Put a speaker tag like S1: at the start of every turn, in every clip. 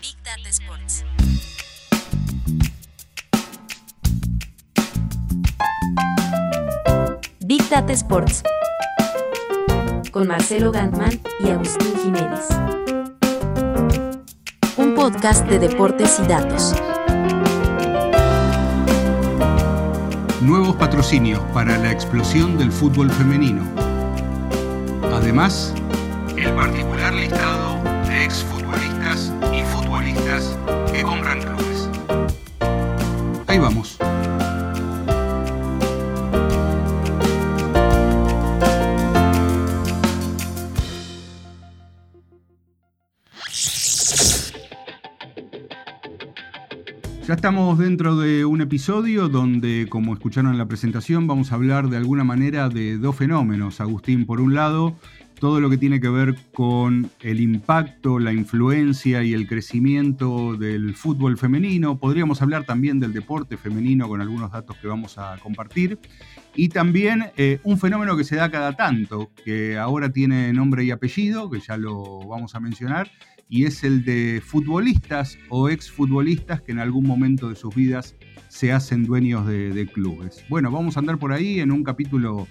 S1: Big Data Sports. Big Data Sports. Con Marcelo Gantman y Agustín Jiménez. Un podcast de deportes y datos.
S2: Nuevos patrocinios para la explosión del fútbol femenino. Además, el listado de exfutbolistas y futbolistas que compran clubes. Ahí vamos. Ya estamos dentro de un episodio donde, como escucharon en la presentación, vamos a hablar de alguna manera de dos fenómenos. Agustín, por un lado, todo lo que tiene que ver con el impacto, la influencia y el crecimiento del fútbol femenino. Podríamos hablar también del deporte femenino con algunos datos que vamos a compartir. Y también eh, un fenómeno que se da cada tanto, que ahora tiene nombre y apellido, que ya lo vamos a mencionar, y es el de futbolistas o exfutbolistas que en algún momento de sus vidas se hacen dueños de, de clubes. Bueno, vamos a andar por ahí en un capítulo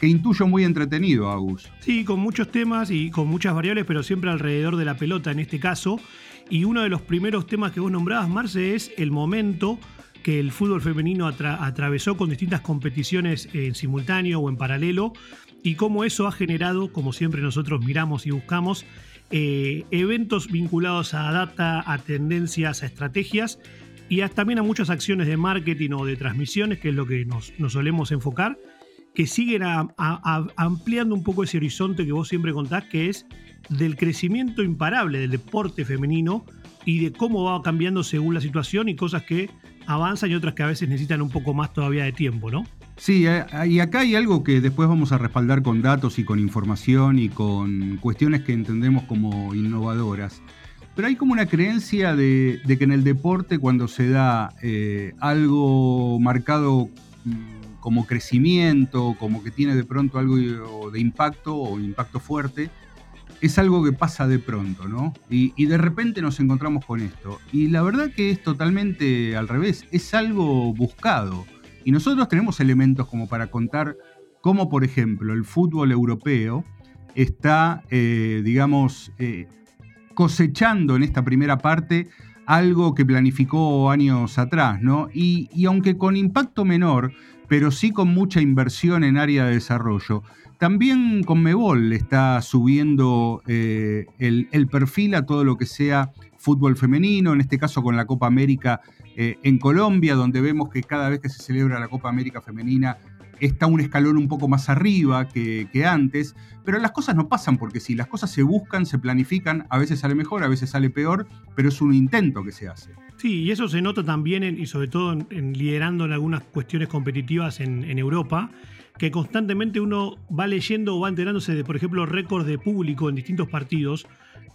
S2: que intuyo muy entretenido, Agus.
S3: Sí, con muchos temas y con muchas variables, pero siempre alrededor de la pelota en este caso. Y uno de los primeros temas que vos nombrabas, Marce, es el momento que el fútbol femenino atra- atravesó con distintas competiciones en simultáneo o en paralelo y cómo eso ha generado, como siempre nosotros miramos y buscamos, eh, eventos vinculados a data, a tendencias, a estrategias y a- también a muchas acciones de marketing o de transmisiones, que es lo que nos solemos enfocar, que siguen ampliando un poco ese horizonte que vos siempre contás, que es del crecimiento imparable del deporte femenino y de cómo va cambiando según la situación y cosas que avanzan y otras que a veces necesitan un poco más todavía de tiempo, ¿no?
S2: Sí, eh, y acá hay algo que después vamos a respaldar con datos y con información y con cuestiones que entendemos como innovadoras. Pero hay como una creencia de, de que en el deporte cuando se da eh, algo marcado mm, como crecimiento, como que tiene de pronto algo de impacto o impacto fuerte, es algo que pasa de pronto, ¿no? Y, de repente nos encontramos con esto. Y la verdad que es totalmente al revés, es algo buscado. Y nosotros tenemos elementos como para contar cómo, por ejemplo, el fútbol europeo está, eh, digamos, eh, cosechando en esta primera parte algo que planificó años atrás, ¿no? Y, y aunque con impacto menor, pero sí con mucha inversión en área de desarrollo, también Conmebol está subiendo eh, el, perfil a todo lo que sea fútbol femenino, en este caso con la Copa América eh, en Colombia, donde vemos que cada vez que se celebra la Copa América femenina está un escalón un poco más arriba que, que, antes, pero las cosas no pasan porque sí, las cosas se buscan, se planifican, a veces sale mejor, a veces sale peor, pero es un intento que se hace.
S3: Sí, y eso se nota también y sobre todo en, liderando en algunas cuestiones competitivas en, Europa, que constantemente uno va leyendo o va enterándose de, por ejemplo, récords de público en distintos partidos,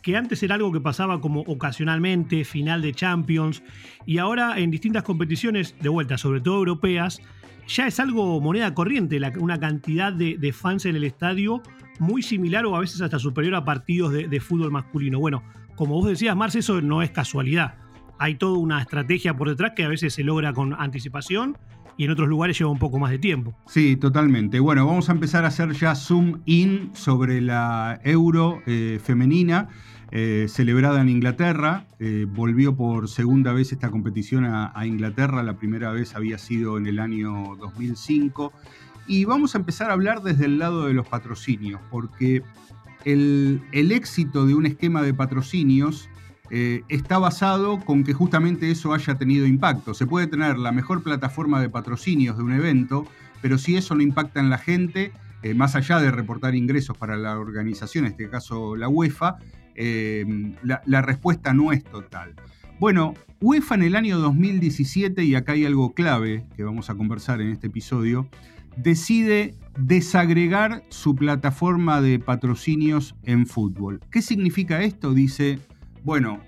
S3: que antes era algo que pasaba como ocasionalmente, final de Champions, y ahora en distintas competiciones, de vuelta, sobre todo europeas, ya es algo moneda corriente, una cantidad de, de, fans en el estadio muy similar o a veces hasta superior a partidos de, de fútbol masculino. Bueno, como vos decías, Marce, eso no es casualidad. Hay toda una estrategia por detrás que a veces se logra con anticipación y en otros lugares lleva un poco más de tiempo.
S2: Sí, totalmente. Bueno, vamos a empezar a hacer ya zoom in sobre la Euro eh, femenina. Eh, celebrada en Inglaterra, eh, volvió por segunda vez esta competición a, Inglaterra, la primera vez había sido en el año 2005, y vamos a empezar a hablar desde el lado de los patrocinios, porque el éxito de un esquema de patrocinios eh, está basado con que justamente eso haya tenido impacto. Se puede tener la mejor plataforma de patrocinios de un evento, pero si eso no impacta en la gente, eh, más allá de reportar ingresos para la organización, en este caso la UEFA, eh, la, la, respuesta no es total. Bueno, UEFA en el año 2017, y acá hay algo clave que vamos a conversar en este episodio, decide desagregar su plataforma de patrocinios en fútbol. ¿Qué significa esto? Dice, bueno,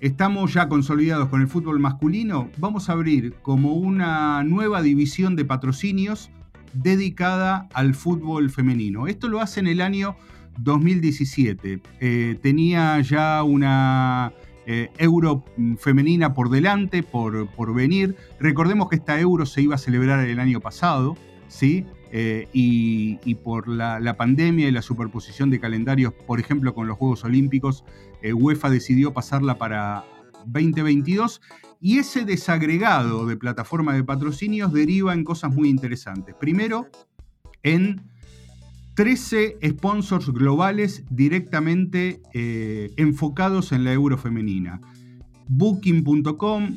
S2: estamos ya consolidados con el fútbol masculino, vamos a abrir como una nueva división de patrocinios dedicada al fútbol femenino. Esto lo hace en el año 2017. Eh, tenía ya una eh, euro femenina por delante, por, por, venir. Recordemos que esta euro se iba a celebrar el año pasado, ¿sí? Eh, y, por la, pandemia y la superposición de calendarios, por ejemplo, con los Juegos Olímpicos, UEFA decidió pasarla para 2022 y ese desagregado de plataforma de patrocinios deriva en cosas muy interesantes. Primero, en 13 sponsors globales directamente eh, enfocados en la euro femenina. Booking.com,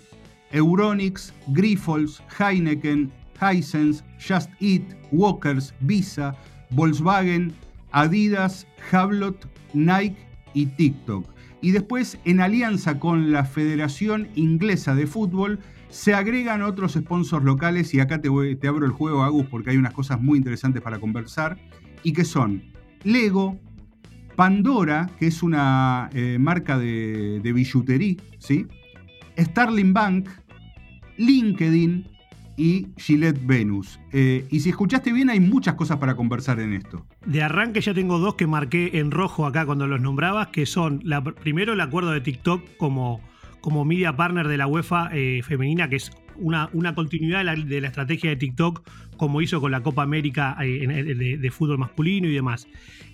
S2: Euronics, Grifols, Heineken, Hisense, Just Eat, Walkers, Visa, Volkswagen, Adidas, Hablot, Nike y TikTok. Y después, en alianza con la Federación Inglesa de Fútbol, se agregan otros sponsors locales y acá te, te abro el juego, Agus, porque hay unas cosas muy interesantes para conversar, y que son Lego, Pandora, que es una eh, marca de, de billutería, ¿sí? Starling Bank, LinkedIn y Gillette Venus. Eh, y si escuchaste bien, hay muchas cosas para conversar en esto.
S3: De arranque ya tengo dos que marqué en rojo acá cuando los nombrabas, que son primero el acuerdo de TikTok como como media partner de la UEFA eh, femenina, que es una, una continuidad de la, estrategia de TikTok, como hizo con la Copa América eh, de, fútbol masculino y demás.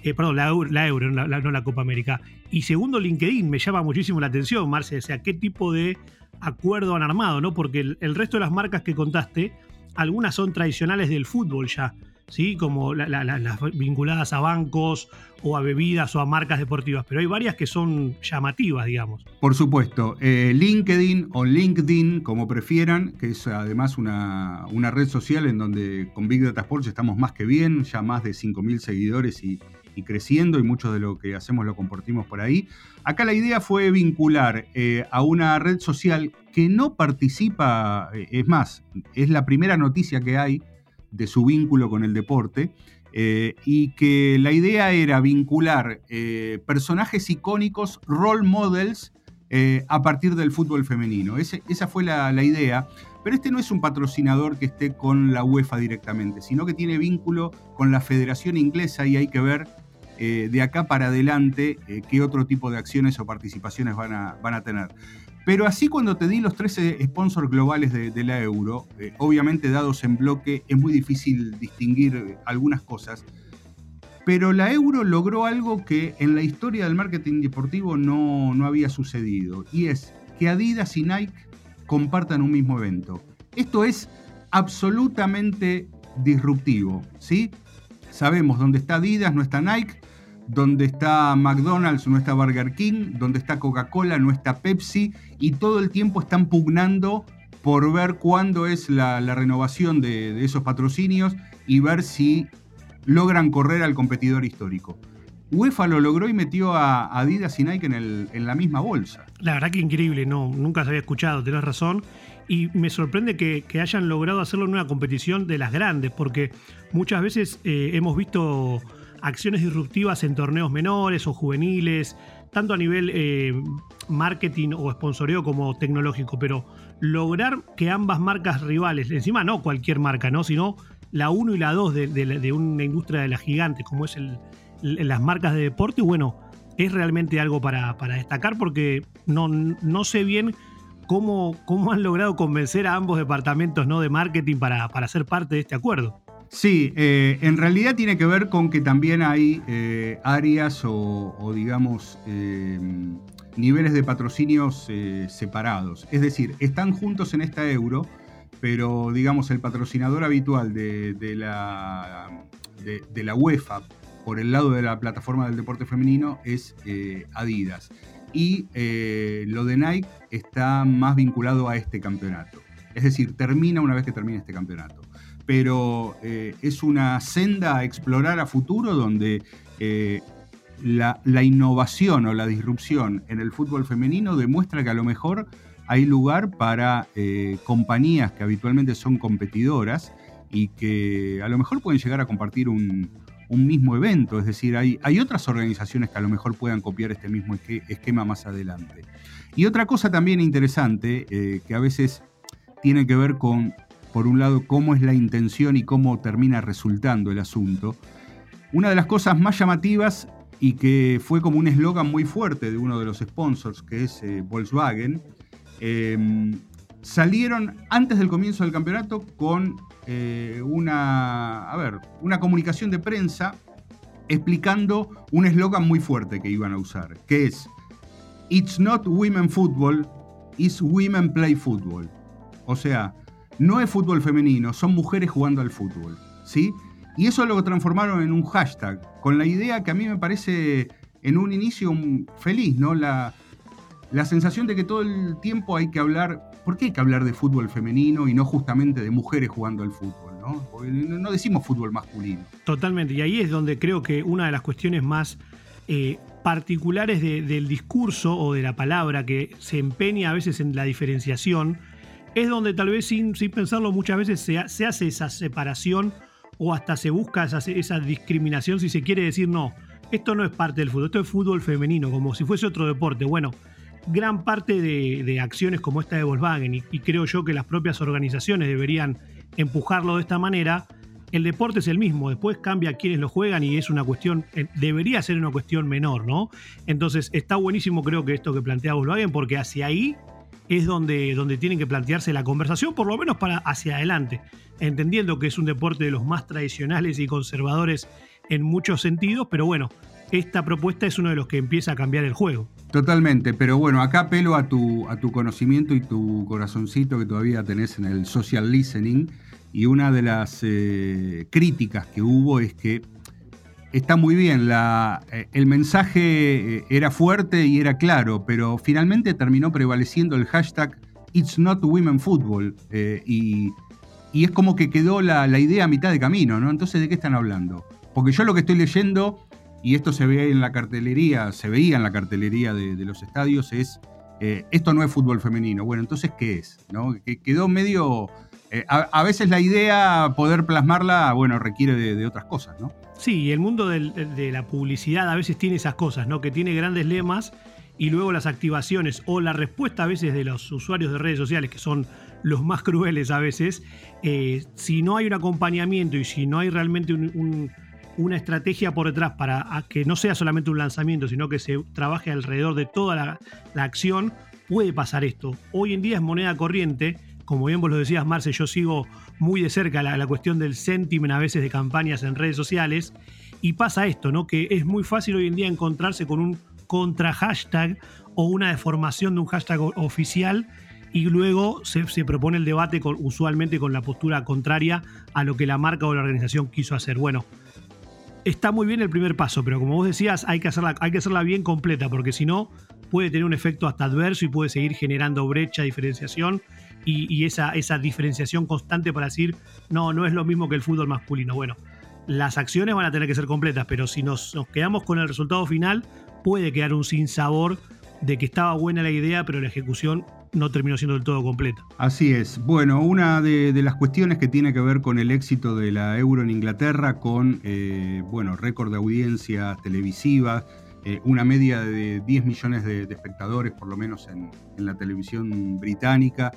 S3: Perdón, la, Euro, no la, Copa América. Y segundo, LinkedIn me llama muchísimo la atención, Marce, o sea, qué tipo de acuerdo han armado, ¿no? Porque el resto de las marcas que contaste, algunas son tradicionales del fútbol ya. ¿sí? como las vinculadas a bancos o a bebidas o a marcas deportivas, pero hay varias que son llamativas, digamos.
S2: Por supuesto, eh, LinkedIn o LinkedIn, como prefieran, que es además una, red social en donde con Big Data Sports estamos más que bien, ya más de 5.000 seguidores y, creciendo y mucho de lo que hacemos lo compartimos por ahí. Acá la idea fue vincular eh, a una red social que no participa, eh, es más, es la primera noticia que hay de su vínculo con el deporte, eh, y que la idea era vincular personajes icónicos, role models, a partir del fútbol femenino. esa fue la, idea, pero este no es un patrocinador que esté con la UEFA directamente, sino que tiene vínculo con la Federación Inglesa y hay que ver de acá para adelante qué otro tipo de acciones o participaciones van a, van a tener. Pero así cuando te di los 13 sponsors globales de, la euro, eh, obviamente dados en bloque, es muy difícil distinguir eh, algunas cosas. Pero la euro logró algo que en la historia del marketing deportivo no, no había sucedido. Y es que Adidas y Nike compartan un mismo evento. Esto es absolutamente disruptivo. ¿sí? Sabemos dónde está Adidas, no está Nike donde está McDonald's no está Burger King, donde está Coca-Cola no está Pepsi, y todo el tiempo están pugnando por ver cuándo es la, renovación de, esos patrocinios y ver si logran correr al competidor histórico. UEFA lo logró y metió a Adidas y Nike en, la misma bolsa.
S3: La verdad que increíble, no, nunca se había escuchado, tenés razón. Y me sorprende que, hayan logrado hacerlo en una competición de las grandes, porque muchas veces eh, hemos visto acciones disruptivas en torneos menores o juveniles, tanto a nivel eh, marketing o sponsoreo como tecnológico, pero lograr que ambas marcas rivales, encima no cualquier marca, ¿no? sino la 1 y la 2 de, una industria de las gigantes, como es las marcas de deporte, bueno, es realmente algo para, destacar porque no, no sé bien cómo, cómo han logrado convencer a ambos departamentos ¿no? de marketing para, para ser parte de este acuerdo.
S2: Sí, eh, en realidad tiene que ver con que también hay eh, áreas o, digamos, eh, niveles de patrocinios separados. Es decir, están juntos en esta euro, pero digamos, el patrocinador habitual de, la, de, la UEFA por el lado de la plataforma del deporte femenino es Adidas. Y lo de Nike está más vinculado a este campeonato. Es decir, termina una vez que termine este campeonato pero eh, es una senda a explorar a futuro donde eh, la, innovación o la disrupción en el fútbol femenino demuestra que a lo mejor hay lugar para eh, compañías que habitualmente son competidoras y que a lo mejor pueden llegar a compartir un, mismo evento, es decir, hay, hay, otras organizaciones que a lo mejor puedan copiar este mismo esquema más adelante. Y otra cosa también interesante, que a veces tiene que ver con por un lado, cómo es la intención y cómo termina resultando el asunto. Una de las cosas más llamativas y que fue como un eslogan muy fuerte de uno de los sponsors, que es eh, Volkswagen, em, salieron antes del comienzo del campeonato con eh, una, a ver, una comunicación de prensa explicando un eslogan muy fuerte que iban a usar, que es It's not women football, it's women play football. O sea, no es fútbol femenino, son mujeres jugando al fútbol, ¿sí? Y eso lo transformaron en un hashtag, con la idea que a mí me parece en un inicio feliz, ¿no? La, la sensación de que todo el tiempo hay que hablar, ¿por qué hay que hablar de fútbol femenino y no justamente de mujeres jugando al fútbol? ¿no? Decimos fútbol masculino.
S3: Totalmente, y ahí es donde creo que una de las cuestiones más eh, particulares del discurso o de la palabra que se empeña a veces en la diferenciación, es donde tal vez sin, pensarlo muchas veces se, se hace esa separación o hasta se busca esa, discriminación si se quiere decir no, esto no es parte del fútbol, esto es fútbol femenino, como si fuese otro deporte. Bueno, gran parte de, acciones como esta de Volkswagen, y, creo yo que las propias organizaciones deberían empujarlo de esta manera, el deporte es el mismo, después cambia quienes lo juegan y es una cuestión, eh, debería ser una cuestión menor, ¿no? Entonces está buenísimo creo que esto que plantea Volkswagen, porque hacia ahí es donde, donde tienen que plantearse la conversación, por lo menos para hacia adelante, entendiendo que es un deporte de los más tradicionales y conservadores en muchos sentidos, pero bueno, esta propuesta es uno de los que empieza a cambiar el juego.
S2: Totalmente, pero bueno, acá apelo a tu, a tu conocimiento y tu corazoncito que todavía tenés en el social listening, y una de las eh, críticas que hubo es que está muy bien, la, eh, el mensaje eh, era fuerte y era claro, pero finalmente terminó prevaleciendo el hashtag It's not women football eh, y, es como que quedó la, idea a mitad de camino, ¿no? Entonces, ¿de qué están hablando? Porque yo lo que estoy leyendo, y esto se ve en la cartelería, se veía en la cartelería de, los estadios, es esto no es fútbol femenino. Bueno, entonces, ¿qué es? ¿no? Que quedó medio eh, a, veces la idea, poder plasmarla, bueno, requiere de, otras cosas, ¿no?
S3: Sí, el mundo de la publicidad a veces tiene esas cosas, ¿no? Que tiene grandes lemas y luego las activaciones o la respuesta a veces de los usuarios de redes sociales, que son los más crueles a veces, eh, si no hay un acompañamiento y si no hay realmente una estrategia por detrás para que no sea solamente un lanzamiento, sino que se trabaje alrededor de toda la, acción, puede pasar esto. Hoy en día es moneda corriente como bien vos lo decías, Marce, yo sigo muy de cerca la, cuestión del sentiment a veces de campañas en redes sociales. Y pasa esto, ¿no? Que es muy fácil hoy en día encontrarse con un contra hashtag o una deformación de un hashtag oficial y luego se, propone el debate usualmente con la postura contraria a lo que la marca o la organización quiso hacer. Bueno, está muy bien el primer paso, pero como vos decías, hay que hacerla, hay que hacerla bien completa, porque si no, puede tener un efecto hasta adverso y puede seguir generando brecha, diferenciación y, esa, esa diferenciación constante para decir, no, no es lo mismo que el fútbol masculino. Bueno, las acciones van a tener que ser completas, pero si nos, quedamos con el resultado final, puede quedar un sinsabor de que estaba buena la idea, pero la ejecución no terminó siendo del todo completa.
S2: Así es. Bueno, una de, las cuestiones que tiene que ver con el éxito de la Euro en Inglaterra, con eh, bueno, récord de audiencia televisiva, eh, una media de 10 millones de, espectadores, por lo menos en, en la televisión británica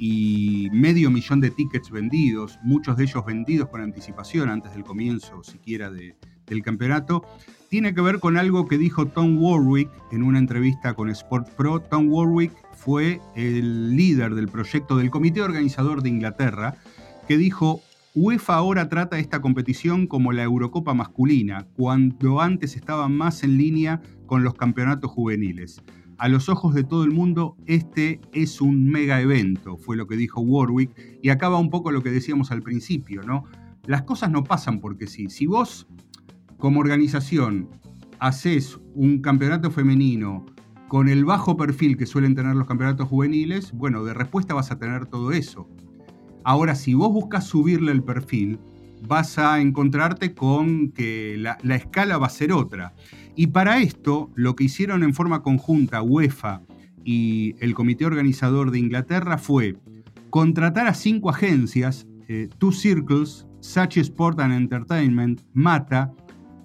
S2: y medio millón de tickets vendidos, muchos de ellos vendidos con anticipación antes del comienzo siquiera del campeonato, tiene que ver con algo que dijo Tom Warwick en una entrevista con Sport Pro. Tom Warwick fue el líder del proyecto del comité organizador de Inglaterra, que dijo, UEFA ahora trata esta competición como la Eurocopa masculina, cuando antes estaba más en línea con los campeonatos juveniles a los ojos de todo el mundo, este es un mega evento, fue lo que dijo Warwick, y acaba un poco lo que decíamos al principio, ¿no? Las cosas no pasan porque sí. Si vos, como organización, haces un campeonato femenino con el bajo perfil que suelen tener los campeonatos juveniles, bueno, de respuesta vas a tener todo eso. Ahora, si vos buscas subirle el perfil, vas a encontrarte con que la, la escala va a ser otra. Y para esto, lo que hicieron en forma conjunta UEFA y el comité organizador de Inglaterra fue contratar a cinco agencias, eh, Two Circles, Sachi Sport and Entertainment, Mata,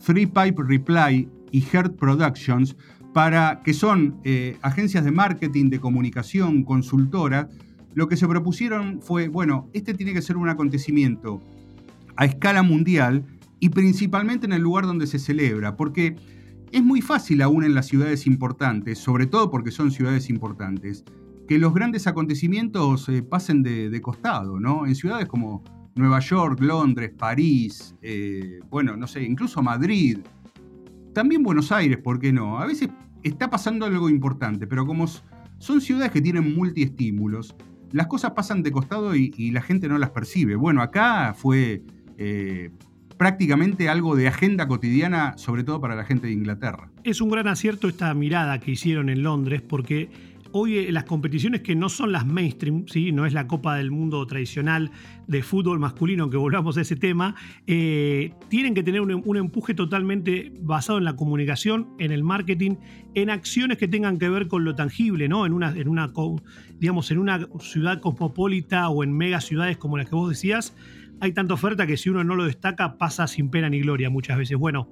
S2: Three Pipe Reply y Heart Productions, para que son eh, agencias de marketing, de comunicación, consultora. Lo que se propusieron fue, bueno, este tiene que ser un acontecimiento a escala mundial y principalmente en el lugar donde se celebra, porque es muy fácil aún en las ciudades importantes, sobre todo porque son ciudades importantes, que los grandes acontecimientos eh, pasen de, costado, ¿no? En ciudades como Nueva York, Londres, París, eh, bueno, no sé, incluso Madrid, también Buenos Aires, ¿por qué no? A veces está pasando algo importante, pero como son ciudades que tienen multiestímulos, las cosas pasan de costado y, la gente no las percibe. Bueno, acá fue eh, prácticamente algo de agenda cotidiana, sobre todo para la gente de Inglaterra.
S3: Es un gran acierto esta mirada que hicieron en Londres, porque hoy eh, las competiciones que no son las mainstream, ¿sí? no es la Copa del Mundo tradicional de fútbol masculino, que volvamos a ese tema, eh, tienen que tener un, empuje totalmente basado en la comunicación, en el marketing, en acciones que tengan que ver con lo tangible, ¿no? En una, en una, digamos, en una ciudad cosmopolita o en mega ciudades como las que vos decías, hay tanta oferta que si uno no lo destaca pasa sin pena ni gloria muchas veces. Bueno,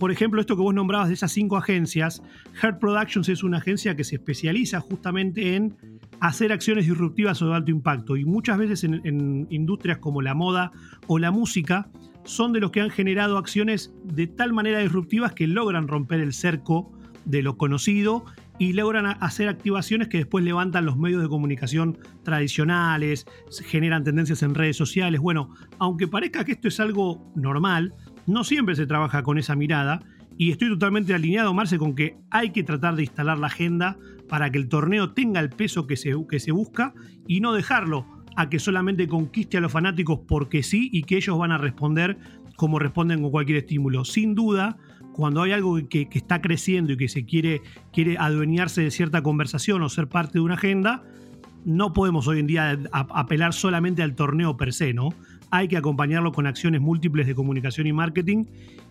S3: por ejemplo, esto que vos nombrabas de esas cinco agencias, Heart Productions es una agencia que se especializa justamente en hacer acciones disruptivas o de alto impacto. Y muchas veces en, industrias como la moda o la música, son de los que han generado acciones de tal manera disruptivas que logran romper el cerco de lo conocido y logran hacer activaciones que después levantan los medios de comunicación tradicionales, generan tendencias en redes sociales. Bueno, aunque parezca que esto es algo normal, no siempre se trabaja con esa mirada y estoy totalmente alineado, Marce, con que hay que tratar de instalar la agenda para que el torneo tenga el peso que se, que se busca y no dejarlo a que solamente conquiste a los fanáticos porque sí y que ellos van a responder como responden con cualquier estímulo. Sin duda, cuando hay algo que, está creciendo y que se quiere, quiere adueñarse de cierta conversación o ser parte de una agenda, no podemos hoy en día apelar solamente al torneo per se, ¿no? Hay que acompañarlo con acciones múltiples de comunicación y marketing.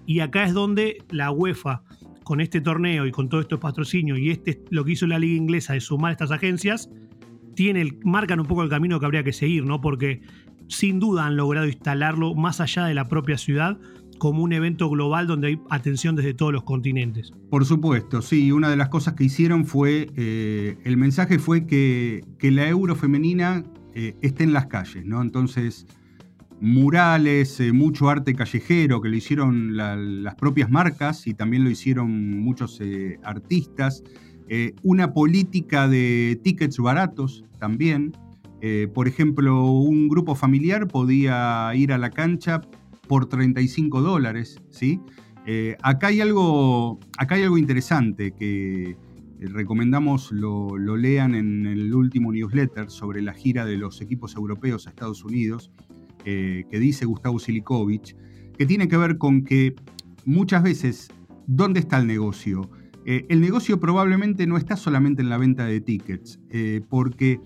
S3: Y acá es donde la UEFA, con este torneo y con todo estos patrocinio y este lo que hizo la liga inglesa de sumar estas agencias, tiene marcan un poco el camino que habría que seguir, ¿no? Porque sin duda han logrado instalarlo más allá de la propia ciudad como un evento global donde hay atención desde todos los continentes.
S2: Por supuesto, sí. Una de las cosas que hicieron fue, eh, el mensaje fue que, que la euro femenina eh, esté en las calles, ¿no? Entonces, murales, eh, mucho arte callejero que lo hicieron las propias marcas y también lo hicieron muchos eh, artistas. Eh, una política de tickets baratos también. por ejemplo, un grupo familiar podía ir a la cancha por 35 dólares. ¿sí? acá, hay algo, acá hay algo interesante que recomendamos lo, lo lean en el último newsletter sobre la gira de los equipos europeos a Estados Unidos que dice Gustavo Silikovic, que tiene que ver con que muchas veces, ¿dónde está el negocio? Eh, el negocio probablemente no está solamente en la venta de tickets, eh, porque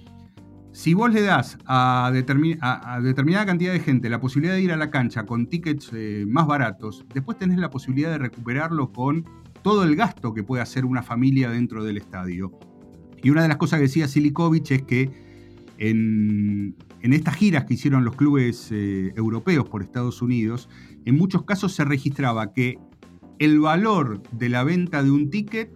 S2: si vos le das a, determinada cantidad de gente la posibilidad de ir a la cancha con tickets eh, más baratos, después tenés la posibilidad de recuperarlo con todo el gasto que puede hacer una familia dentro del estadio. Y una de las cosas que decía Silikovic es que en, estas giras que hicieron los clubes eh, europeos por Estados Unidos, en muchos casos se registraba que el valor de la venta de un ticket,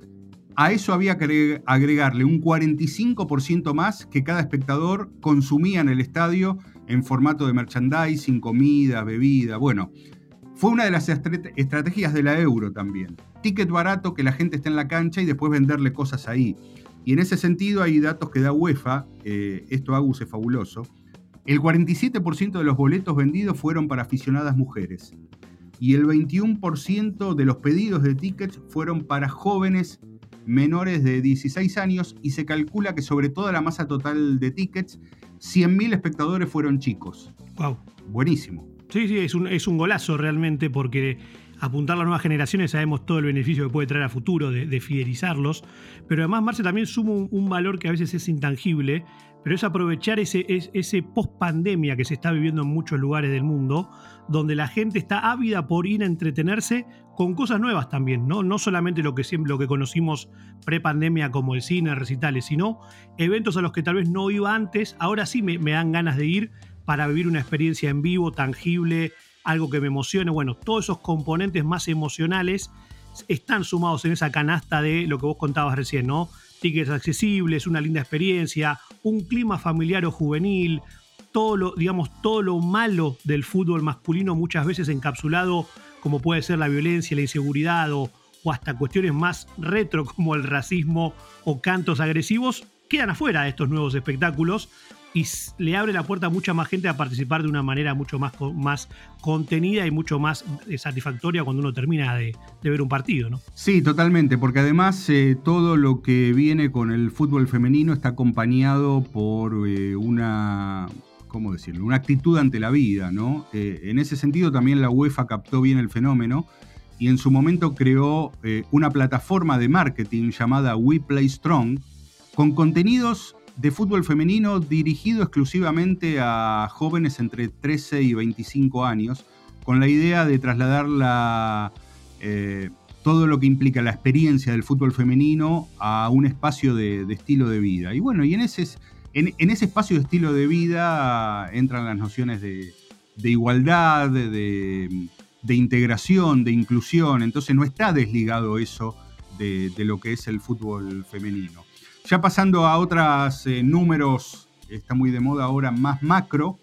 S2: a eso había que agregarle un 45% más que cada espectador consumía en el estadio en formato de merchandising, comida, bebida. Bueno, fue una de las estrategias de la euro también. Ticket barato, que la gente esté en la cancha y después venderle cosas ahí. Y en ese sentido hay datos que da UEFA, eh, esto Agus es fabuloso. El 47% de los boletos vendidos fueron para aficionadas mujeres y el 21% de los pedidos de tickets fueron para jóvenes menores de 16 años y se calcula que sobre toda la masa total de tickets, 100.000 espectadores fueron chicos.
S3: Wow.
S2: Buenísimo.
S3: Sí, sí, es un, es un golazo realmente porque apuntar a las nuevas generaciones, sabemos todo el beneficio que puede traer a futuro de, fidelizarlos, pero además Marce también suma un, valor que a veces es intangible, pero es aprovechar ese, ese post pandemia que se está viviendo en muchos lugares del mundo, donde la gente está ávida por ir a entretenerse con cosas nuevas también, no, no solamente lo que, siempre, lo que conocimos pre-pandemia como el cine, recitales, sino eventos a los que tal vez no iba antes, ahora sí me, me dan ganas de ir para vivir una experiencia en vivo, tangible, algo que me emocione. Bueno, todos esos componentes más emocionales están sumados en esa canasta de lo que vos contabas recién, ¿no? Tickets accesibles, una linda experiencia, un clima familiar o juvenil, todo lo, digamos, todo lo malo del fútbol masculino muchas veces encapsulado como puede ser la violencia, la inseguridad o, o hasta cuestiones más retro como el racismo o cantos agresivos, quedan afuera de estos nuevos espectáculos y le abre la puerta a mucha más gente a participar de una manera mucho más, más contenida y mucho más eh, satisfactoria cuando uno termina de, ver un partido, ¿no?
S2: Sí, totalmente, porque además eh, todo lo que viene con el fútbol femenino está acompañado por eh, una, ¿cómo decirlo? Una actitud ante la vida, ¿no? en ese sentido también la UEFA captó bien el fenómeno y en su momento creó una plataforma de marketing llamada We Play Strong con contenidos de fútbol femenino dirigido exclusivamente a jóvenes entre 13 y 25 años, con la idea de trasladar eh, todo lo que implica la experiencia del fútbol femenino a un espacio de, estilo de vida. Y bueno, y en ese, en, ese espacio de estilo de vida entran las nociones de, igualdad, de, integración, de inclusión, entonces no está desligado eso de lo que es el fútbol femenino. Ya pasando a otros eh, números, está muy de moda ahora, más macro,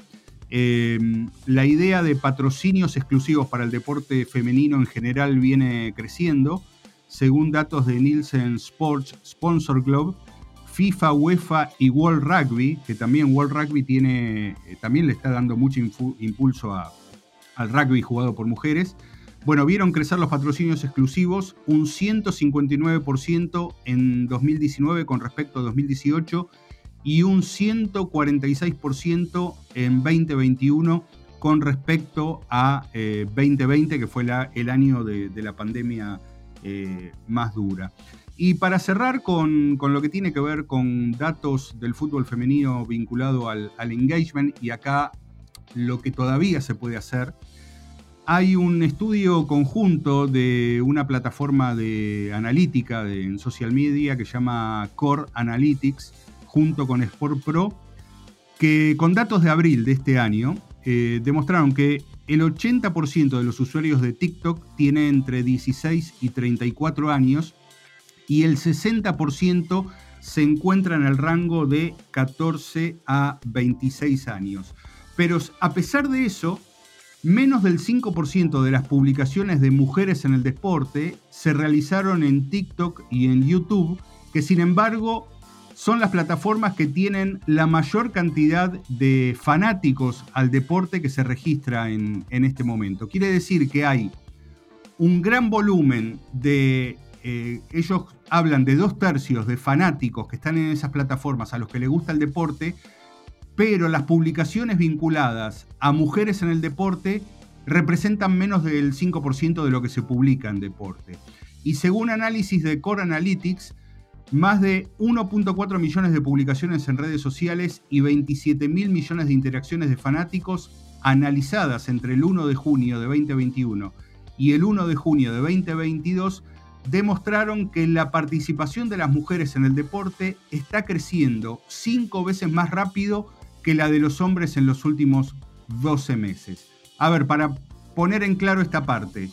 S2: eh, la idea de patrocinios exclusivos para el deporte femenino en general viene creciendo. Según datos de Nielsen Sports Sponsor Club, FIFA, UEFA y World Rugby, que también World Rugby tiene, eh, también le está dando mucho impulso al rugby jugado por mujeres, bueno, vieron crecer los patrocinios exclusivos un 159% en 2019 con respecto a 2018 y un 146% en 2021 con respecto a 2020, eh, que fue el año de, la pandemia eh, más dura. Y para cerrar con, lo que tiene que ver con datos del fútbol femenino vinculado al engagement, y acá lo que todavía se puede hacer, hay un estudio conjunto de una plataforma de analítica en social media que se llama Core Analytics, junto con Sport Pro, que con datos de abril de este año eh, demostraron que el 80% de los usuarios de TikTok tiene entre 16 y 34 años y el 60% se encuentra en el rango de 14 a 26 años. Pero a pesar de eso, Menos del 5% de las publicaciones de mujeres en el deporte se realizaron en TikTok y en YouTube, que sin embargo son las plataformas que tienen la mayor cantidad de fanáticos al deporte que se registra en, este momento. Quiere decir que hay un gran volumen de... Eh, ellos hablan de dos tercios de fanáticos que están en esas plataformas a los que les gusta el deporte, pero las publicaciones vinculadas a mujeres en el deporte representan menos del 5% de lo que se publica en deporte. Y según análisis de Core Analytics, más de 1.4 millones de publicaciones en redes sociales y 27 mil millones de interacciones de fanáticos analizadas entre el 1 de junio de 2021 y el 1 de junio de 2022 demostraron que la participación de las mujeres en el deporte está creciendo cinco veces más rápido que la de los hombres en los últimos 12 meses. A ver, para poner en claro esta parte,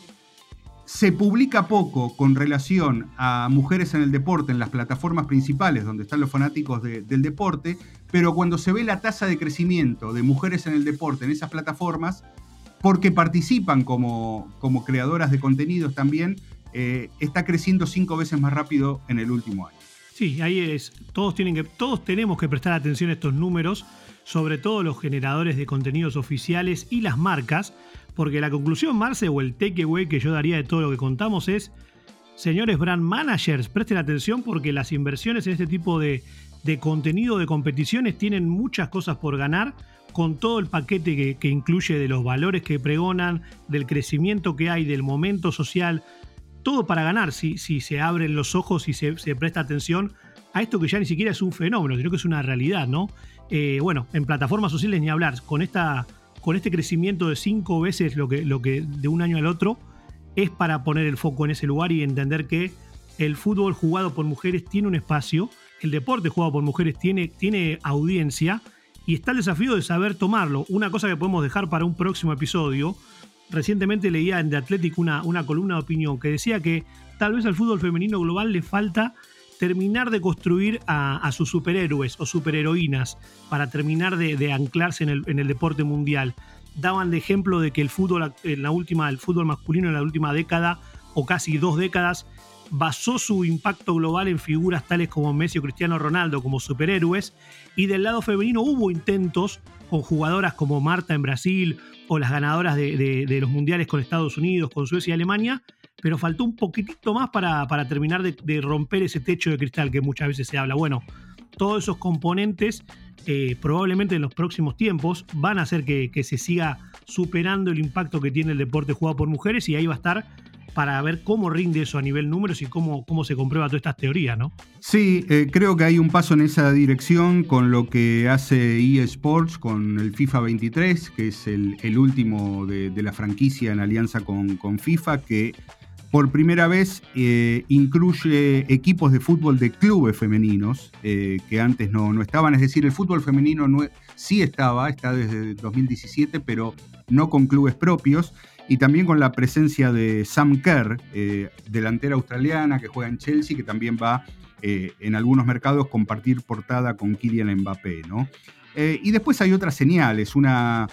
S2: se publica poco con relación a mujeres en el deporte en las plataformas principales donde están los fanáticos del deporte, pero cuando se ve la tasa de crecimiento de mujeres en el deporte en esas plataformas, porque participan como, como creadoras de contenidos también, eh, está creciendo cinco veces más rápido en el último año.
S3: Sí, ahí es. Todos, tienen que, todos tenemos que prestar atención a estos números sobre todo los generadores de contenidos oficiales y las marcas, porque la conclusión, Marce, o el takeaway que yo daría de todo lo que contamos es, señores brand managers, presten atención porque las inversiones en este tipo de, contenido de competiciones tienen muchas cosas por ganar con todo el paquete que, incluye de los valores que pregonan, del crecimiento que hay, del momento social, todo para ganar si, si se abren los ojos y se, se, presta atención a esto que ya ni siquiera es un fenómeno, sino que es una realidad, ¿no? Eh, bueno, en plataformas sociales ni hablar, con, esta, con este crecimiento de cinco veces lo que, lo que de un año al otro, es para poner el foco en ese lugar y entender que el fútbol jugado por mujeres tiene un espacio, el deporte jugado por mujeres tiene, tiene audiencia y está el desafío de saber tomarlo. Una cosa que podemos dejar para un próximo episodio. Recientemente leía en The Athletic una, una columna de opinión que decía que tal vez al fútbol femenino global le falta terminar de construir a, sus superhéroes o superheroínas para terminar de, anclarse en el, deporte mundial. Daban de ejemplo de que el fútbol, en la última, el fútbol masculino en la última década o casi dos décadas basó su impacto global en figuras tales como Messi o Cristiano Ronaldo como superhéroes, y del lado femenino hubo intentos con jugadoras como Marta en Brasil o las ganadoras de, los mundiales con Estados Unidos, con Suecia y Alemania, pero faltó un poquitito más para, terminar de, romper ese techo de cristal que muchas veces se habla. Bueno, todos esos componentes eh, probablemente en los próximos tiempos van a hacer que, que se siga superando el impacto que tiene el deporte jugado por mujeres y ahí va a estar para ver cómo rinde eso a nivel números y cómo, cómo se comprueba todas estas teorías, ¿no?
S2: Sí, eh, creo que hay un paso en esa dirección con lo que hace eSports con el FIFA 23, que es el, último de, la franquicia en alianza con, con FIFA, que por primera vez eh, incluye equipos de fútbol de clubes femeninos eh, que antes no, no, estaban. Es decir, el fútbol femenino no, sí estaba, está desde 2017, pero no con clubes propios y también con la presencia de Sam Kerr, eh, delantera australiana que juega en Chelsea, que también va en algunos mercados compartir portada con Kylian Mbappé. ¿no? Y después hay otras señales, una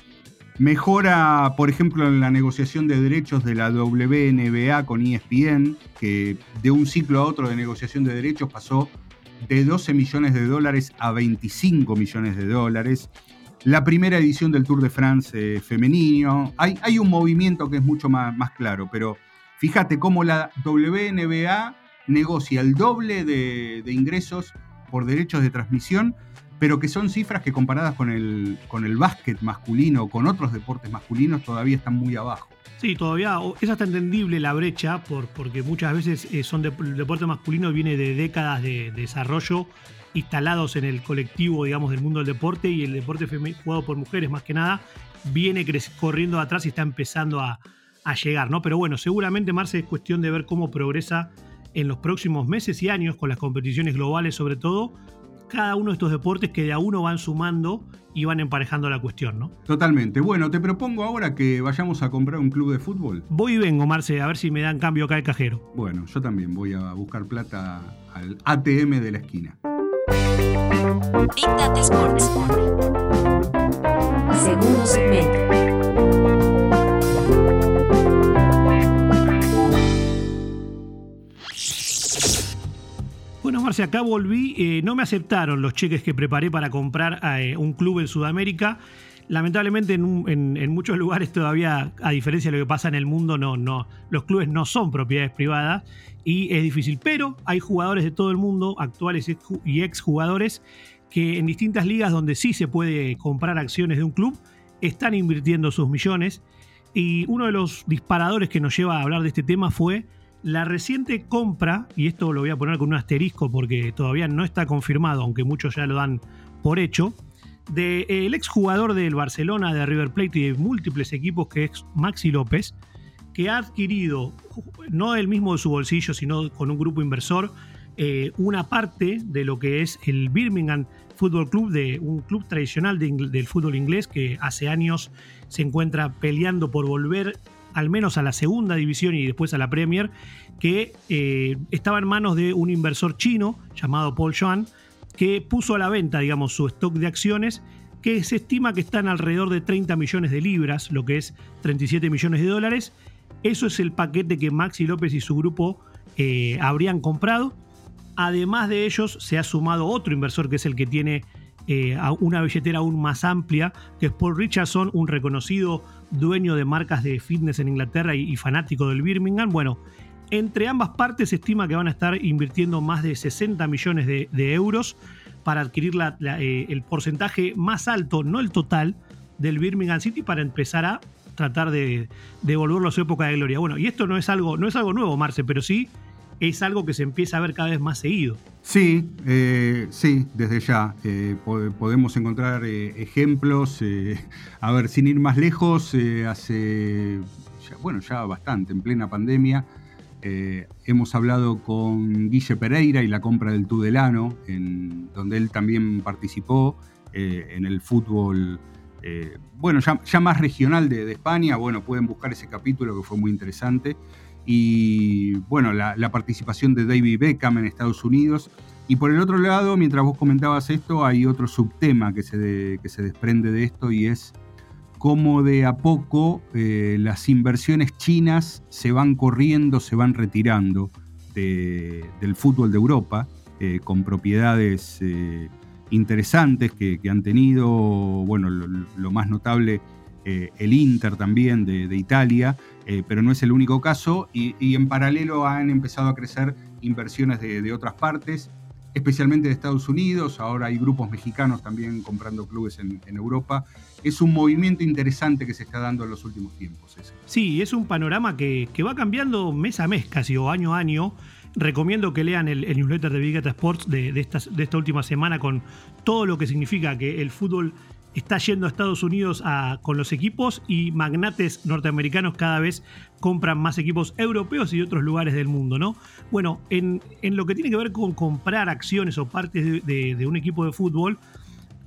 S2: mejora, por ejemplo, en la negociación de derechos de la WNBA con ESPN, que de un ciclo a otro de negociación de derechos pasó de 12 millones de dólares a 25 millones de dólares la primera edición del Tour de France eh, femenino. Hay, un movimiento que es mucho más, claro, pero fíjate cómo la WNBA negocia el doble de, ingresos por derechos de transmisión, pero que son cifras que comparadas con el, con el básquet masculino o con otros deportes masculinos todavía están muy abajo.
S3: Sí, todavía es hasta entendible la brecha, por, porque muchas veces eh, son el deporte masculino viene de décadas de desarrollo instalados en el colectivo, digamos, del mundo del deporte y el deporte jugado por mujeres más que nada viene corriendo atrás y está empezando a, llegar, ¿no? Pero bueno, seguramente, Marce, es cuestión de ver cómo progresa en los próximos meses y años con las competiciones globales sobre todo, cada uno de estos deportes que de a uno van sumando y van emparejando la cuestión, ¿no?
S2: Totalmente. Bueno, te propongo ahora que vayamos a comprar un club de fútbol.
S3: Voy y vengo, Marce, a ver si me dan cambio acá el cajero.
S2: Bueno, yo también voy a buscar plata al ATM de la esquina.
S1: Big Data Sports. Segundo segmento.
S3: Marcia, acá volví. Eh, no me aceptaron los cheques que preparé para comprar eh, un club en Sudamérica. Lamentablemente en, muchos lugares todavía, a diferencia de lo que pasa en el mundo, no, no, los clubes no son propiedades privadas y es difícil. Pero hay jugadores de todo el mundo, actuales y exjugadores, que en distintas ligas donde sí se puede comprar acciones de un club, están invirtiendo sus millones. Y uno de los disparadores que nos lleva a hablar de este tema fue la reciente compra, y esto lo voy a poner con un asterisco porque todavía no está confirmado, aunque muchos ya lo dan por hecho, del de exjugador del Barcelona, de River Plate y de múltiples equipos que es Maxi López, que ha adquirido, no él mismo de su bolsillo, sino con un grupo inversor, eh, una parte de lo que es el Birmingham Football Club, de un club tradicional del fútbol inglés que hace años se encuentra peleando por volver al menos a la segunda división y después a la Premier, que eh, estaba en manos de un inversor chino llamado Paul Joan, que puso a la venta, digamos, su stock de acciones, que se estima que están alrededor de 30 millones de libras, lo que es 37 millones de dólares. Eso es el paquete que Maxi López y su grupo eh, habrían comprado Además de ellos, se ha sumado otro inversor que es el que tiene eh, una billetera aún más amplia, que es Paul Richardson, un reconocido dueño de marcas de fitness en Inglaterra y, fanático del Birmingham. Bueno, entre ambas partes se estima que van a estar invirtiendo más de 60 millones de, euros para adquirir eh, el porcentaje más alto, no el total, del Birmingham City para empezar a tratar de devolverlo a su época de gloria. Bueno, y esto no es algo, no es algo nuevo, Marce, pero sí es algo que se empieza a ver cada vez más seguido.
S2: Sí, eh, sí, desde ya. Eh, podemos encontrar eh, ejemplos. a ver, sin ir más lejos, hace, bueno, ya bastante, en plena pandemia, hemos hablado con Guille Pereira y la compra del Tudelano, en, donde él también participó en el fútbol. bueno, ya, más regional de España, bueno, pueden buscar ese capítulo que fue muy interesante y bueno, la, participación de David Beckham en Estados Unidos. Y por el otro lado, mientras vos comentabas esto, hay otro subtema que se, que se desprende de esto y es cómo de a poco eh, las inversiones chinas se van corriendo, se van retirando del fútbol de Europa, con propiedades interesantes que, han tenido, bueno, lo, más notable, el Inter también de, Italia, pero no es el único caso, y, en paralelo han empezado a crecer inversiones de otras partes especialmente de Estados Unidos, ahora hay grupos mexicanos también comprando clubes en, Europa. Es un movimiento interesante que se está dando en los últimos tiempos.
S3: Sí, es un panorama que, va cambiando mes a mes casi o año a año. Recomiendo que lean el, newsletter de Big Data Sports de, de esta última semana con todo lo que significa que el fútbol está yendo a Estados Unidos con los equipos y magnates norteamericanos cada vez compran más equipos europeos y de otros lugares del mundo, ¿no? Bueno, en, lo que tiene que ver con comprar acciones o partes de, un equipo de fútbol,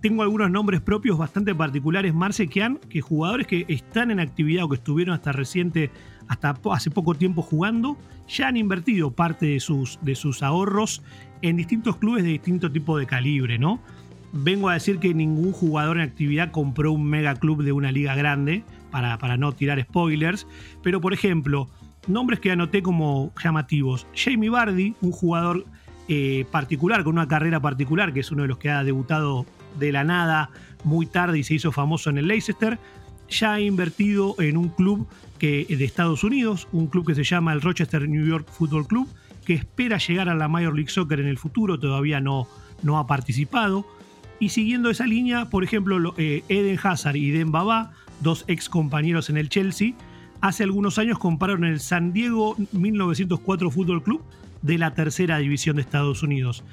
S3: tengo algunos nombres propios bastante particulares, Marce, que han, que jugadores que están en actividad o que estuvieron hasta reciente, hasta hace poco tiempo jugando, ya han invertido parte de sus, de sus ahorros en distintos clubes de distinto tipo de calibre, ¿no? Vengo a decir que ningún jugador en actividad compró un mega club de una liga grande, para, para no tirar spoilers, pero por ejemplo, nombres que anoté como llamativos. Jamie Bardi, un jugador eh, particular, con una carrera particular, que es uno de los que ha debutado de la nada muy tarde y se hizo famoso en el Leicester, ya ha invertido en un club que, de Estados Unidos, un club que se llama el Rochester New York Football Club, que espera llegar a la Major League Soccer en el futuro, todavía no, no ha participado. Y siguiendo esa línea, por ejemplo, eh, Eden Hazard y Den Baba, dos ex compañeros en el Chelsea, hace algunos años compraron el San Diego 1904 Fútbol Club de la tercera división de Estados Unidos.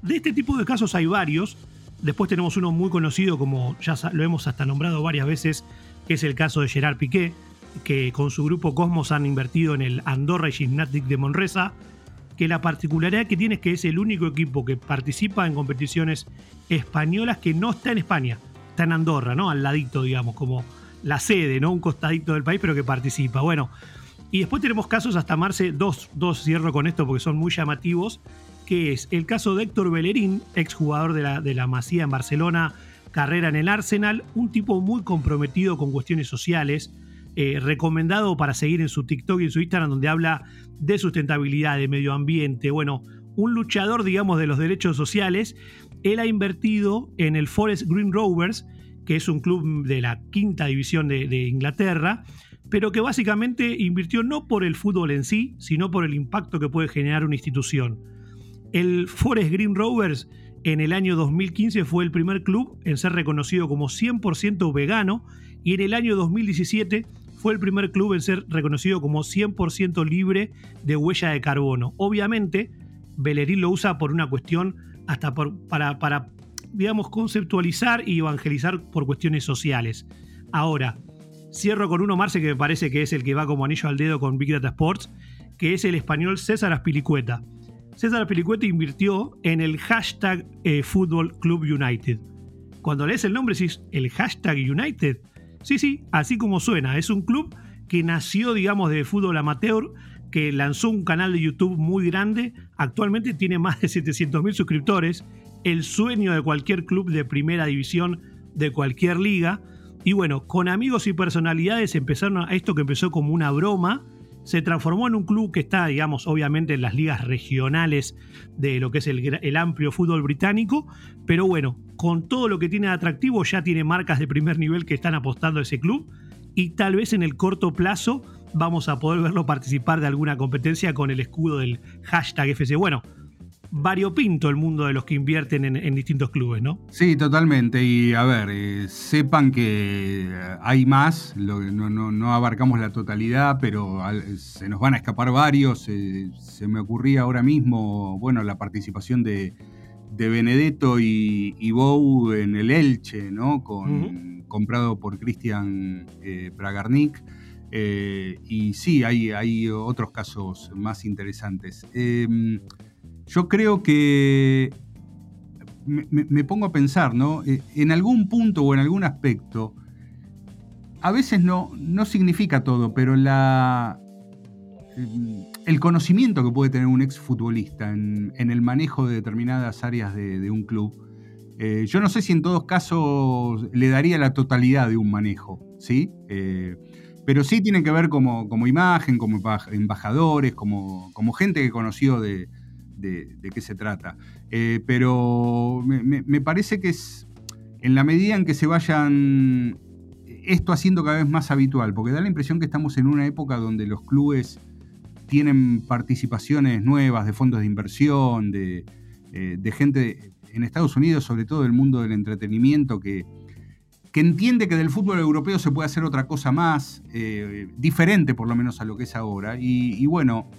S3: De este tipo de casos hay varios. Después tenemos uno muy conocido, como ya lo hemos hasta nombrado varias veces, que es el caso de Gerard Piqué, que con su grupo Cosmos han invertido en el Andorra y Gymnastic de Monresa, que la particularidad que tiene es que es el único equipo que participa en competiciones españolas que no está en España, está en Andorra, ¿no? Al ladito, digamos, como la sede, ¿no? Un costadito del país, pero que participa. Bueno, y después tenemos casos hasta Marce, dos, dos cierro con esto porque son muy llamativos, que es el caso de Héctor Bellerín, exjugador de la, de la Masía en Barcelona, carrera en el Arsenal, un tipo muy comprometido con cuestiones sociales, eh, recomendado para seguir en su TikTok y en su Instagram, donde habla de sustentabilidad, de medio ambiente, bueno, un luchador, digamos, de los derechos sociales. Él ha invertido en el Forest Green Rovers, que es un club de la quinta división de, Inglaterra, pero que básicamente invirtió no por el fútbol en sí, sino por el impacto que puede generar una institución. El Forest Green Rovers en el año 2015 fue el primer club en ser reconocido como 100% vegano y en el año 2017 fue el primer club en ser reconocido como 100% libre de huella de carbono. Obviamente, Bellerín lo usa por una cuestión hasta para, para, digamos, conceptualizar y evangelizar por cuestiones sociales. Ahora, cierro con uno, Marce, que me parece que es el que va como anillo al dedo con Big Data Sports, que es el español César Aspilicueta. César Aspilicueta invirtió en el hashtag eh, Club United. Cuando lees el nombre decís, el hashtag United, Sí, sí, así como suena. Es un club que nació, digamos, de fútbol amateur, que lanzó un canal de YouTube muy grande. Actualmente tiene más de 700.000 suscriptores. El sueño de cualquier club de primera división de cualquier liga. Y bueno, con amigos y personalidades empezaron a esto que empezó como una broma se transformó en un club que está, digamos, obviamente en las ligas regionales de lo que es el, amplio fútbol británico, pero bueno, con todo lo que tiene de atractivo ya tiene marcas de primer nivel que están apostando a ese club y tal vez en el corto plazo vamos a poder verlo participar de alguna competencia con el escudo del hashtag FC. Bueno, variopinto el mundo de los que invierten en, distintos clubes, ¿no?
S2: Sí, totalmente. Y a ver, eh, sepan que hay más, no, abarcamos la totalidad, pero se nos van a escapar varios. Eh, se me ocurría ahora mismo, bueno, la participación de, Benedetto y, y, Bou en el Elche, ¿no? Con, Comprado por Cristian eh, Bragarnik. y sí, hay, hay otros casos más interesantes. Em, yo creo que me, pongo a pensar, ¿no? Eh, en algún punto o en algún aspecto, a veces no, no significa todo, pero la, el conocimiento que puede tener un exfutbolista en, en el manejo de determinadas áreas de, un club, eh, yo no sé si en todos casos le daría la totalidad de un manejo, ¿sí? Eh, pero sí tienen que ver como, como imagen, como embajadores, como, como gente que conoció de, de, qué se trata. Eh, pero me, parece que es en la medida en que se vayan esto haciendo cada vez más habitual, porque da la impresión que estamos en una época donde los clubes tienen participaciones nuevas de fondos de inversión, de, de gente en Estados Unidos, sobre todo del mundo del entretenimiento, que, que entiende que del fútbol europeo se puede hacer otra cosa más, eh, diferente por lo menos a lo que es ahora. Y, bueno,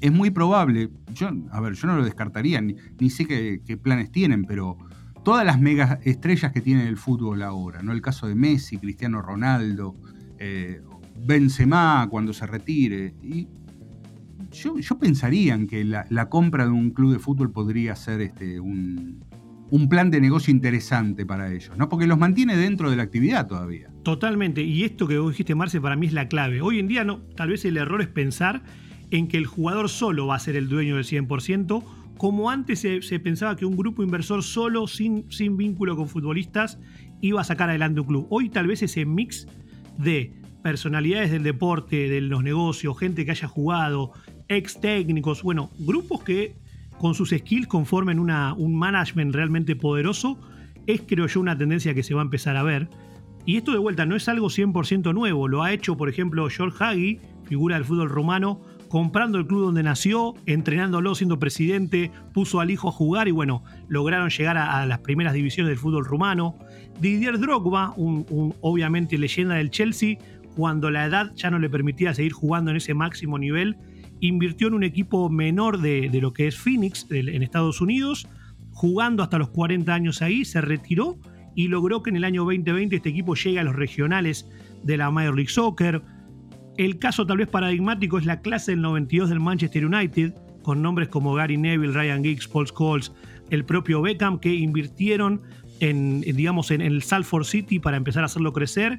S2: es muy probable, yo, a ver, yo no lo descartaría, ni, sé qué, planes tienen, pero todas las mega estrellas que tiene el fútbol ahora, ¿no? El caso de Messi, Cristiano Ronaldo, eh, Benzema cuando se retire. Y yo, pensaría en que la, compra de un club de fútbol podría ser este, un, plan de negocio interesante para ellos, ¿no? Porque los mantiene dentro de la actividad todavía.
S3: Totalmente. Y esto que vos dijiste, Marce, para mí es la clave. Hoy en día, no, tal vez el error es pensar en que el jugador solo va a ser el dueño del 100%, como antes se, pensaba que un grupo inversor solo, sin, sin vínculo con futbolistas, iba a sacar adelante un club. Hoy tal vez ese mix de personalidades del deporte, de los negocios, gente que haya jugado, ex técnicos, bueno, grupos que con sus skills conformen un management realmente poderoso, es creo yo una tendencia que se va a empezar a ver. Y esto de vuelta no es algo 100% nuevo, lo ha hecho por ejemplo George Hagi, figura del fútbol rumano, comprando el club donde nació, entrenándolo siendo presidente, puso al hijo a jugar y bueno, lograron llegar a, las primeras divisiones del fútbol rumano. Didier Drogba, un, obviamente leyenda del Chelsea, cuando la edad ya no le permitía seguir jugando en ese máximo nivel, invirtió en un equipo menor de, lo que es Phoenix en Estados Unidos, jugando hasta los 40 años ahí, se retiró y logró que en el año 2020 este equipo llegue a los regionales de la Major League Soccer. El caso tal vez paradigmático es la clase del 92 del Manchester United, con nombres como Gary Neville, Ryan Giggs, Paul Scholes, el propio Beckham, que invirtieron en, digamos, en el Salford City para empezar a hacerlo crecer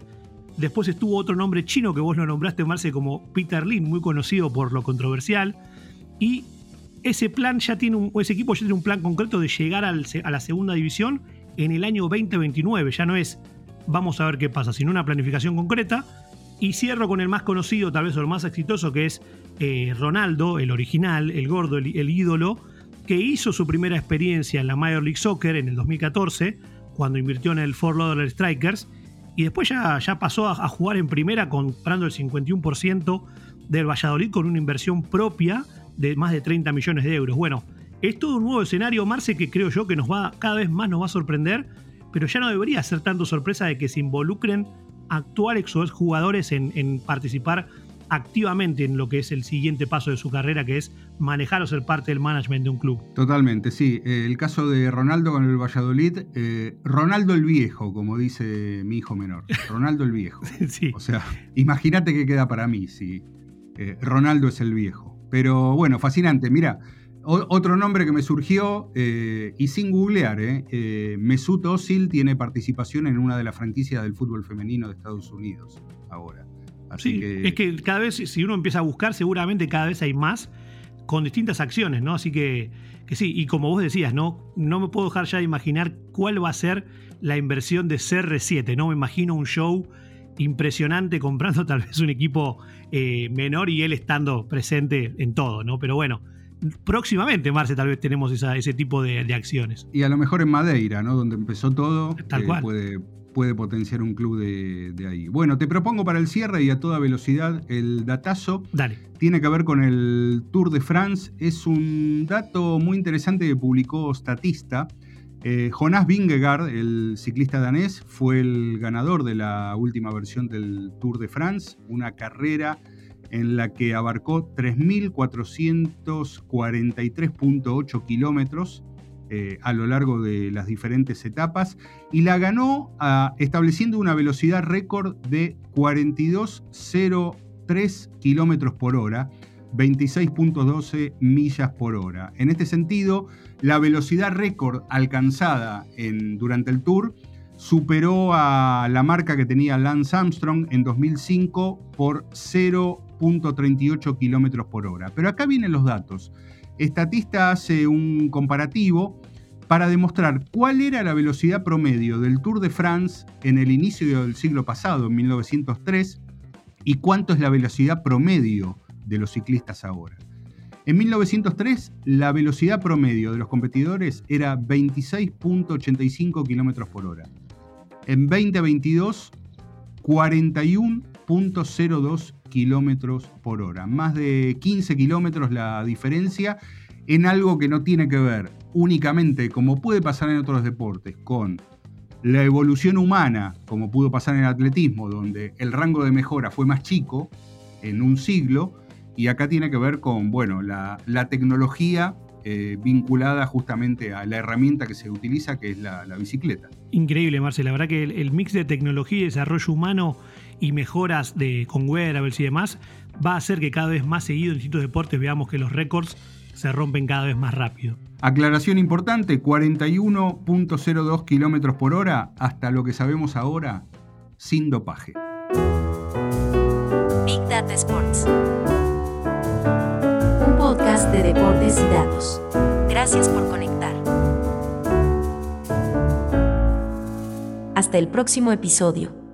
S3: Después estuvo otro nombre chino que vos lo nombraste, Marce, como Peter Lin, muy conocido por lo controversial. Y ese plan ya tiene ese equipo ya tiene un plan concreto de llegar a la segunda división en el año 2029. Ya no es vamos a ver qué pasa, sino una planificación concreta. Y cierro con el más conocido, tal vez o el más exitoso, que es eh, Ronaldo, el original, el gordo, el, el ídolo, que hizo su primera experiencia en la Major League Soccer en el 2014, cuando invirtió en el Fort Lauderdale Strikers y después ya, ya pasó a, jugar en primera comprando el 51% del Valladolid con una inversión propia de más de 30 millones de euros. Bueno, es todo un nuevo escenario, Marce, que creo yo que nos va, cada vez más nos va a sorprender, pero ya no debería ser tanto sorpresa de que se involucren actuales jugadores en, en participar activamente en lo que es el siguiente paso de su carrera, que es manejar o ser parte del management de un club.
S2: Totalmente, sí. Eh, el caso de Ronaldo con el Valladolid, eh, Ronaldo el viejo, como dice mi hijo menor. Ronaldo el viejo. sí. O sea, imagínate qué queda para mí si eh, Ronaldo es el viejo. Pero bueno, fascinante. Mira, otro nombre que me surgió, y sin googlear, Mesut Özil tiene participación en una de las franquicias del fútbol femenino de Estados Unidos ahora
S3: sí, es que cada vez, si uno empieza a buscar, seguramente cada vez hay más con distintas acciones, ¿no? Así que, que sí, y como vos decías, ¿no? No me puedo dejar ya de imaginar cuál va a ser la inversión de CR7, ¿no? Me imagino un show impresionante comprando tal vez un equipo eh, menor y él estando presente en todo, ¿no? Pero bueno, próximamente, Marce, tal vez tenemos ese tipo de, acciones.
S2: Y a lo mejor en Madeira, ¿no? Donde empezó todo, tal eh, cual. Puede, puede potenciar un club de, ahí. Bueno, te propongo para el cierre y a toda velocidad el datazo.
S3: Dale.
S2: Tiene que ver con el Tour de France. Es un dato muy interesante que publicó Statista. Eh, Jonas Vingegaard, el ciclista danés, fue el ganador de la última versión del Tour de France, una carrera en la que abarcó 3.443.8 kilómetros eh, a lo largo de las diferentes etapas y la ganó ah, estableciendo una velocidad récord de 42.03 kilómetros por hora, 26.12 millas por hora. En este sentido, la velocidad récord alcanzada en, durante el Tour superó a la marca que tenía Lance Armstrong en 2005 por 0.38 kilómetros por hora. Pero acá vienen los datos. Estatista hace un comparativo para demostrar cuál era la velocidad promedio del Tour de France en el inicio del siglo pasado, en 1903, y cuánto es la velocidad promedio de los ciclistas ahora. En 1903, la velocidad promedio de los competidores era 26.85 km por hora. En 2022, 41.02 km por hora. Más de 15 kilómetros la diferencia en algo que no tiene que ver únicamente, como puede pasar en otros deportes, con la evolución humana, como pudo pasar en el atletismo, donde el rango de mejora fue más chico en un siglo, y acá tiene que ver con, bueno, la, tecnología eh, vinculada justamente a la herramienta que se utiliza, que es la, bicicleta.
S3: Increíble, Marcela. La verdad que el, mix de tecnología y desarrollo humano y mejoras de, con wearables y demás va a hacer que cada vez más seguido en distintos deportes veamos que los récords se rompen cada vez más rápido.
S2: Aclaración importante, 41.02 kilómetros por hora, hasta lo que sabemos ahora, sin dopaje.
S1: Big Data Sports podcast de deportes y datos. Gracias por conectar. Hasta el próximo episodio.